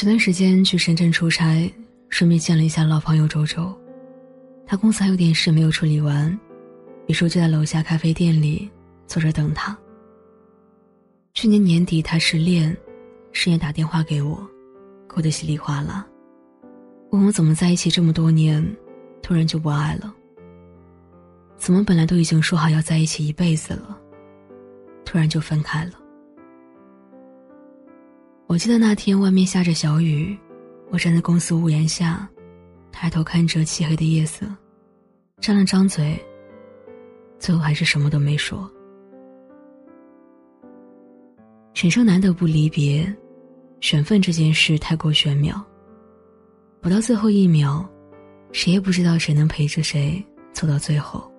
前段时间去深圳出差，顺便见了一下老朋友周周。他公司还有点事没有处理完，于是就在楼下咖啡店里坐着等他。去年年底他失恋，深夜打电话给我，哭得稀里哗啦，问我怎么在一起这么多年，突然就不爱了？怎么本来都已经说好要在一起一辈子了，突然就分开了？我记得那天外面下着小雨，我站在公司屋檐下，抬头看着漆黑的夜色，张了张嘴，最后还是什么都没说。人生难得不离别，缘分这件事太过玄妙。不到最后一秒，谁也不知道谁能陪着谁走到最后。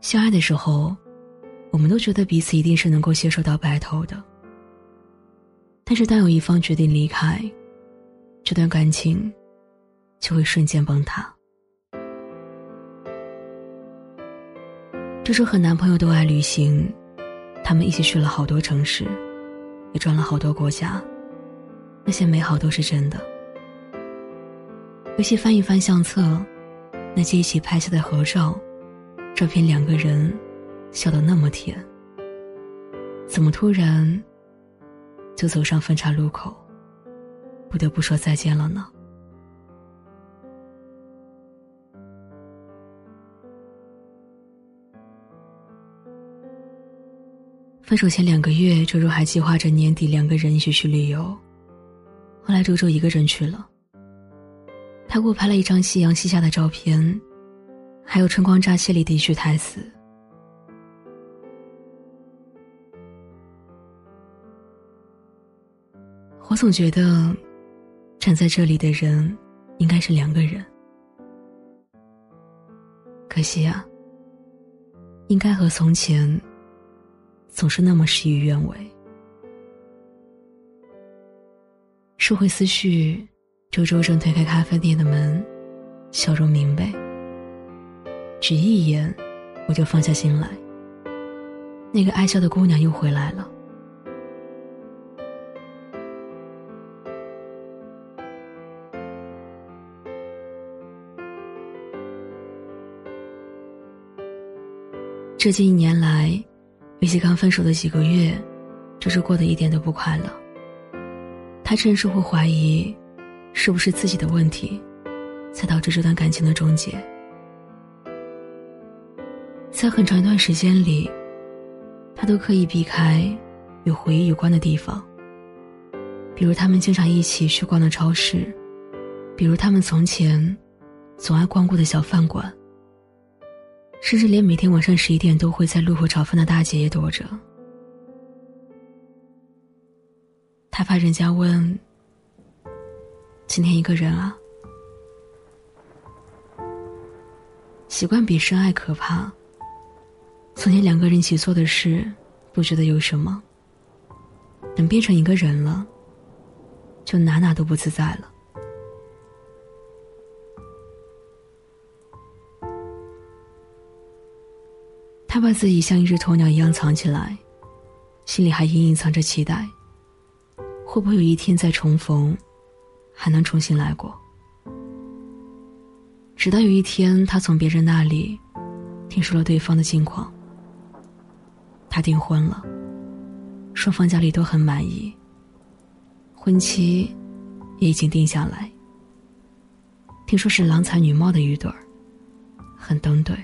相爱的时候，我们都觉得彼此一定是能够携手到白头的。但是，当有一方决定离开，这段感情就会瞬间崩塌。这周和男朋友都爱旅行，他们一起去了好多城市，也转了好多国家，那些美好都是真的。尤其翻一翻相册，那些一起拍下的合照，照片两个人笑得那么甜，怎么突然？就走上分岔路口，不得不说再见了呢。分手前两个月，周周还计划着年底两个人一起去旅游，后来周周一个人去了。他给我拍了一张夕阳西下的照片，还有《春光乍泄》里的一句台词。我总觉得，站在这里的人应该是两个人。可惜啊，应该和从前总是那么事与愿违。收回思绪，周周正推开咖啡店的门，笑容明媚。只一眼，我就放下心来。那个爱笑的姑娘又回来了。这近一年来，尤其刚分手的几个月，就是过得一点都不快乐。他甚至会怀疑，是不是自己的问题，才导致这段感情的终结。在很长一段时间里，他都刻意避开与回忆有关的地方，比如他们经常一起去逛的超市，比如他们从前总爱光顾的小饭馆。甚至连每天晚上十一点都会在路口炒饭的大姐也躲着。他怕人家问：“今天一个人啊？”习惯比深爱可怕。从前两个人一起做的事，不觉得有什么。等变成一个人了，就哪哪都不自在了。他把自己像一只鸵鸟一样藏起来，心里还隐隐藏着期待。会不会有一天再重逢，还能重新来过？直到有一天，他从别人那里听说了对方的近况。他订婚了，双方家里都很满意，婚期也已经定下来。听说是郎才女貌的一对儿，很登对。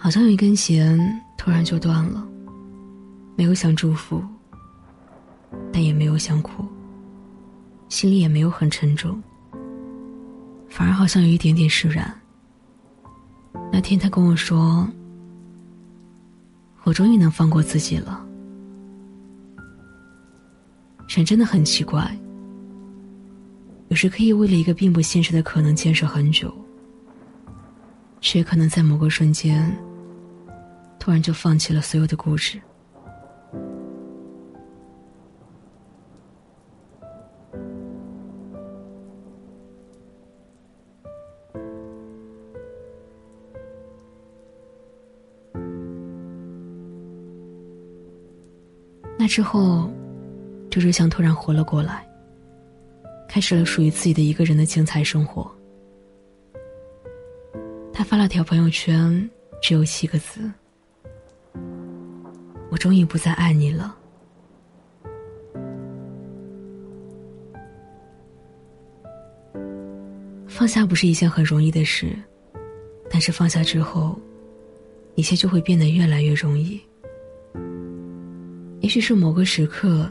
好像有一根弦突然就断了，没有想祝福，但也没有想哭，心里也没有很沉重，反而好像有一点点释然。那天他跟我说：“我终于能放过自己了。”人真的很奇怪，有时可以为了一个并不现实的可能坚持很久，却可能在某个瞬间。突然就放弃了所有的故事。那之后，周周像突然活了过来，开始了属于自己的一个人的精彩生活。他发了条朋友圈，只有七个字：“终于不再爱你了。”放下不是一件很容易的事，但是放下之后，一切就会变得越来越容易。也许是某个时刻，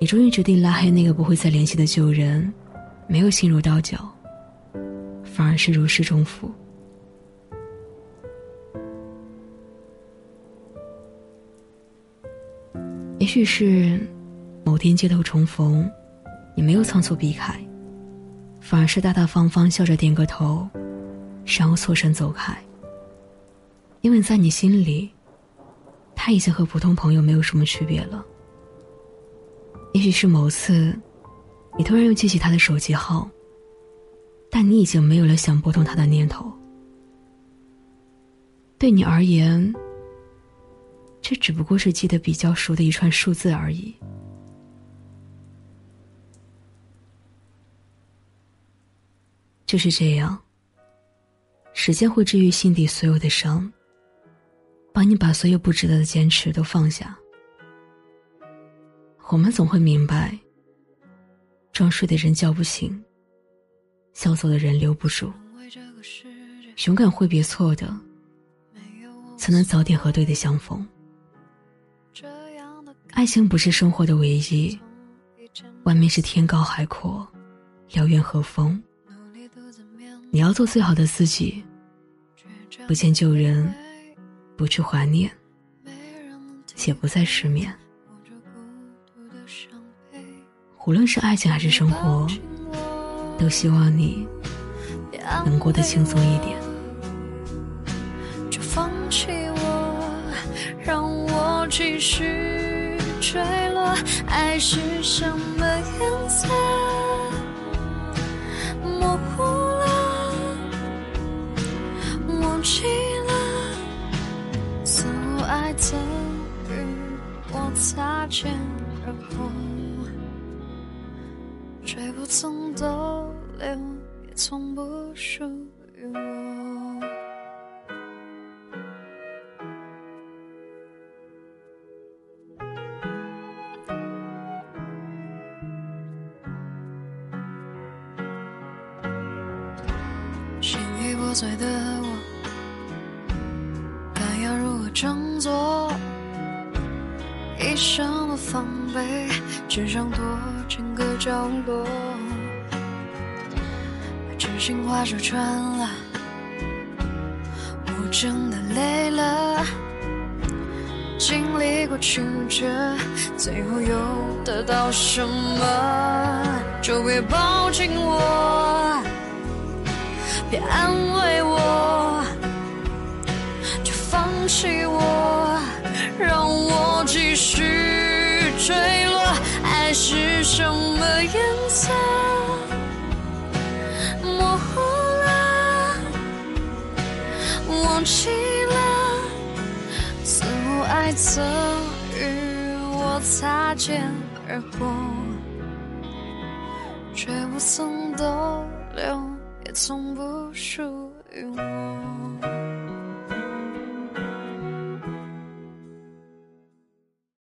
你终于决定拉黑那个不会再联系的旧人，没有心如刀绞，反而是如释重负。许是某天街头重逢，你没有仓促避开。反而是大大方方笑着点个头，然后错身走开。因为在你心里，他已经和普通朋友没有什么区别了。也许是某次，你突然又记起他的手机号，但你已经没有了想拨通他的念头。对你而言，这只不过是记得比较熟的一串数字而已。就是这样。时间会治愈心底所有的伤，帮你把所有不值得的坚持都放下。我们总会明白，装睡的人叫不醒，笑走的人留不住。勇敢挥别错的，才能早点和对的相逢。爱情不是生活的唯一，外面是天高海阔，遥远和风。你要做最好的自己，不见旧人，不去怀念，且不再失眠。无论是爱情还是生活，都希望你能过得轻松一点。继续坠落。爱是什么颜色？曾与我擦肩而过，却不曾逗留，也从不属于我。心已破碎的我。装作一生的防备，只想躲进个角落。把真心话说穿了，我真的累了。经历过曲折，最后又得到什么？就别抱紧我，别安慰我。就放弃我，让我继续坠落。爱是什么颜色？模糊了，忘记了，似乎爱曾与我擦肩而过，却不曾逗留，也从不属于我。